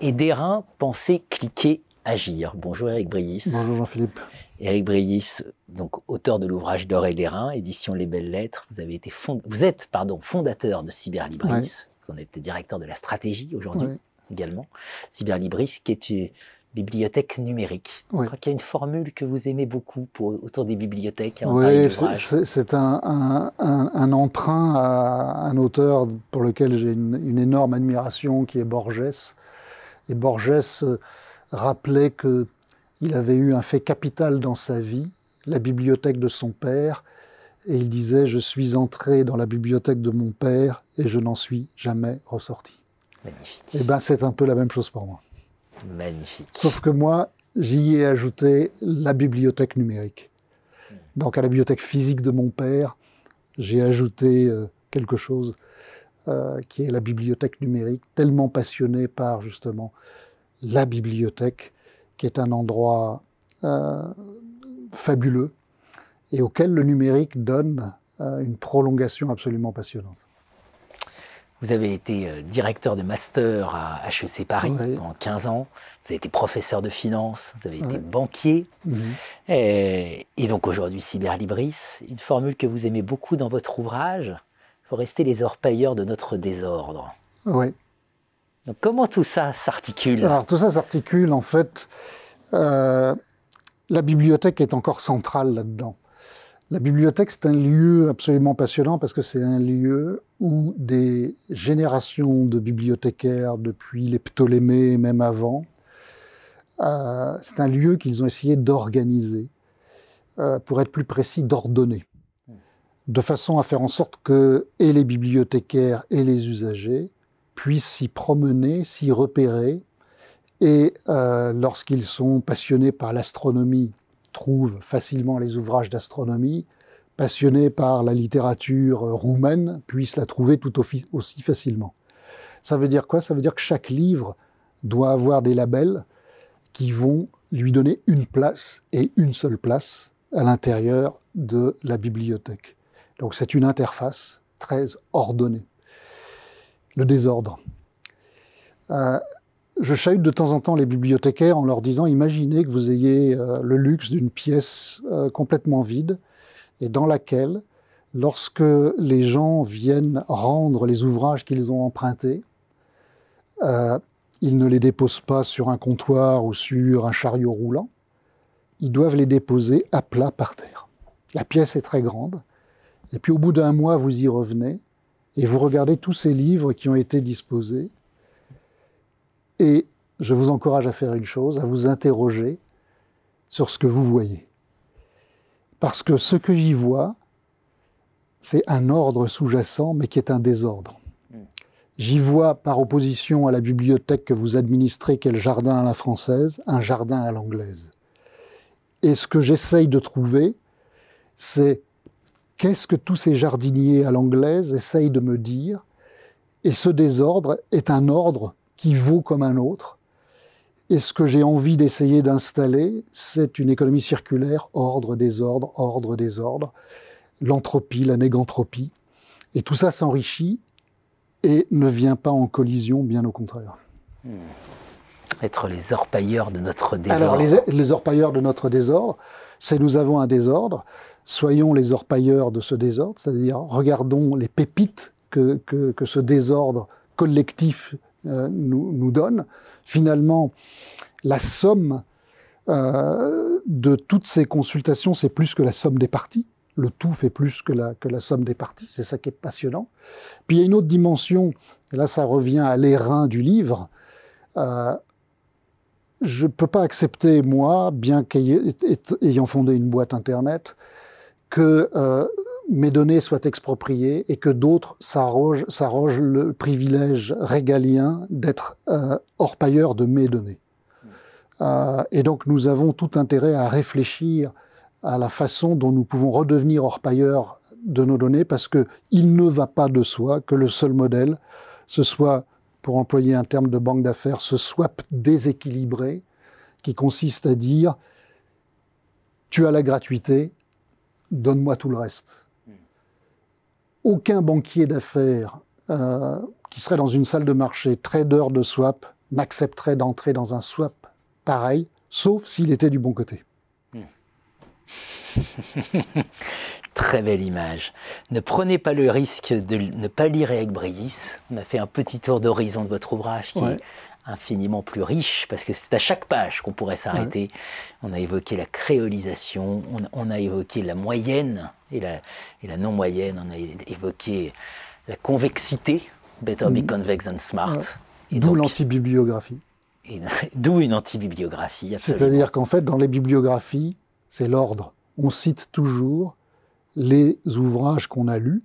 Ederin, penser, cliquer, agir. Bonjour Eric Briis. Bonjour Jean-Philippe. Eric Briis, donc auteur de l'ouvrage D'or et d'airain, édition Les Belles Lettres. Vous avez été vous êtes pardon fondateur de Cyberlibris. Vous en êtes directeur de la stratégie aujourd'hui également. Cyberlibris, qui est bibliothèque numérique. Je crois qu'il y a une formule que vous aimez beaucoup pour, autour des bibliothèques. Oui, c'est un, un, emprunt à un auteur pour lequel j'ai une, une, énorme admiration, qui est Borges. Et Borges euh, rappelait que il avait eu un fait capital dans sa vie, la bibliothèque de son père, et il disait Je suis entré dans la bibliothèque de mon père et je n'en suis jamais ressorti. Magnifique. Et eh bien, c'est un peu la même chose pour moi. Magnifique. Sauf que moi, j'y ai ajouté la bibliothèque numérique. Donc, à la bibliothèque physique de mon père, j'ai ajouté euh, quelque chose euh, qui est la bibliothèque numérique, tellement passionné par justement la bibliothèque qui est un endroit euh, fabuleux et auquel le numérique donne une prolongation absolument passionnante. Vous avez été euh, directeur de master à HEC Paris pendant 15 ans. Vous avez été professeur de finance, vous avez été banquier. Mhm. et, donc aujourd'hui, Cyberlibris, une formule que vous aimez beaucoup dans votre ouvrage, il faut rester les orpailleurs de notre désordre. Oui comment tout ça s'articule? Alors tout ça s'articule en fait. Euh, la bibliothèque est encore centrale là-dedans. La bibliothèque, c'est un lieu absolument passionnant parce que c'est un lieu où des générations de bibliothécaires, depuis les Ptolémées, même avant, euh, c'est un lieu qu'ils ont essayé d'organiser, euh, pour être plus précis, d'ordonner, de façon à faire en sorte que les bibliothécaires et les usagers puissent s'y promener, s'y repérer, et euh, lorsqu'ils sont passionnés par l'astronomie, trouvent facilement les ouvrages d'astronomie, passionnés par la littérature roumaine, puissent la trouver tout aussi facilement. Ça veut dire quoi? Ça veut dire que chaque livre doit avoir des labels qui vont lui donner une place et une seule place à l'intérieur de la bibliothèque. Donc c'est une interface très ordonnée le désordre. Euh, je chahute de temps en temps les bibliothécaires en leur disant imaginez que vous ayez euh, le luxe d'une pièce euh, complètement vide et dans laquelle, lorsque les gens viennent rendre les ouvrages qu'ils ont empruntés, ils ne les déposent pas sur un comptoir ou sur un chariot roulant, ils doivent les déposer à plat par terre. La pièce est très grande, et puis au bout d'un mois, vous y revenez, et vous regardez tous ces livres qui ont été disposés. Et je vous encourage à faire une chose, à vous interroger sur ce que vous voyez. Parce que ce que j'y vois, c'est un ordre sous-jacent, mais qui est un désordre. J'y vois, par opposition à la bibliothèque que vous administrez, quel jardin à la française, un jardin à l'anglaise. Et ce que j'essaye de trouver, c'est Qu'est-ce que tous ces jardiniers à l'anglaise essayent de me dire Et ce désordre est un ordre qui vaut comme un autre. Et ce que j'ai envie d'essayer d'installer, c'est une économie circulaire, ordre, désordre, ordre, désordre, l'entropie, la négantropie. Et tout ça s'enrichit et ne vient pas en collision, bien au contraire. Hmm. Être les orpailleurs de notre désordre. Alors, les, les orpailleurs de notre désordre, c'est nous avons un désordre, soyons les orpailleurs de ce désordre, c'est-à-dire regardons les pépites que, ce désordre collectif euh, nous, donne. Finalement, la somme euh, de toutes ces consultations, c'est plus que la somme des parties. Le tout fait plus que la, que la somme des parties. C'est ça qui est passionnant. Puis il y a une autre dimension, et là ça revient à l'airain du livre. Euh, je ne peux pas accepter, moi, bien qu'ayant fondé une boîte Internet, que mes données soient expropriées et que d'autres s'arrogent le privilège régalien d'être euh, hors pailleur de mes données. Euh, et donc nous avons tout intérêt à réfléchir à la façon dont nous pouvons redevenir hors pailleur de nos données parce que il ne va pas de soi que le seul modèle, ce soit, pour employer un terme de banque d'affaires, ce swap déséquilibré qui consiste à dire tu as la gratuité, donne-moi tout le reste. Aucun banquier d'affaires euh, qui serait dans une salle de marché, trader de swap, n'accepterait d'entrer dans un swap pareil, sauf s'il était du bon côté. Très belle image. Ne prenez pas le risque de ne pas lire avec Briis. On a fait un petit tour d'horizon de votre ouvrage qui est infiniment plus riche parce que c'est à chaque page qu'on pourrait s'arrêter. On a évoqué la créolisation, on, a évoqué la moyenne et la, et la non-moyenne, on a évoqué la convexité, better be mm. convex than smart. D'où l'antibibliographie. D'où une antibibliographie. C'est-à-dire qu'en fait, dans les bibliographies, c'est l'ordre. On cite toujours les ouvrages qu'on a lus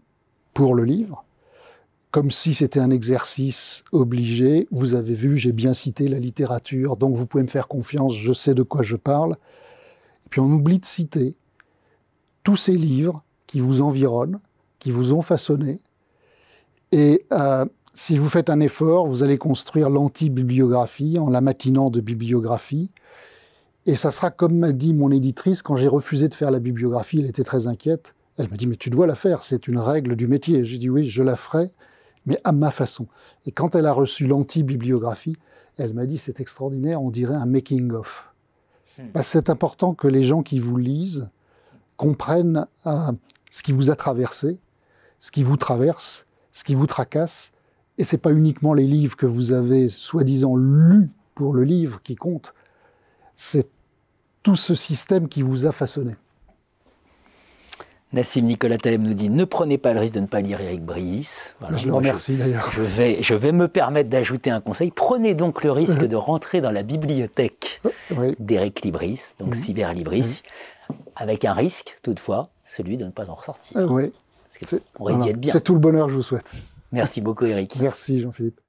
pour le livre, comme si c'était un exercice obligé. Vous avez vu, j'ai bien cité la littérature, donc vous pouvez me faire confiance, je sais de quoi je parle. Et puis on oublie de citer tous ces livres qui vous environnent, qui vous ont façonné. Et euh, si vous faites un effort, vous allez construire l'anti-bibliographie en la matinant de bibliographie. Et ça sera comme m'a dit mon éditrice quand j'ai refusé de faire la bibliographie, elle était très inquiète. Elle m'a dit, mais tu dois la faire, c'est une règle du métier. J'ai dit, oui, je la ferai, mais à ma façon. Et quand elle a reçu l'anti-bibliographie, elle m'a dit, c'est extraordinaire, on dirait un making-of. Hmm. Bah, c'est important que les gens qui vous lisent comprennent euh, ce qui vous a traversé, ce qui vous traverse, ce qui vous tracasse. Et c'est pas uniquement les livres que vous avez soi-disant lus pour le livre qui compte, c'est tout ce système qui vous a façonné. Nassim Nicolas Taleb nous dit ne prenez pas le risque de ne pas lire Eric Briis. je le remercie d'ailleurs. Je vais, je vais me permettre d'ajouter un conseil. Prenez donc le risque de rentrer dans la bibliothèque d'Eric Libris, donc Cyberlibris, avec un risque toutefois, celui de ne pas en ressortir. Ah oui. on risque d'y être bien. C'est tout le bonheur que je vous souhaite. Merci beaucoup Eric. Merci Jean-Philippe.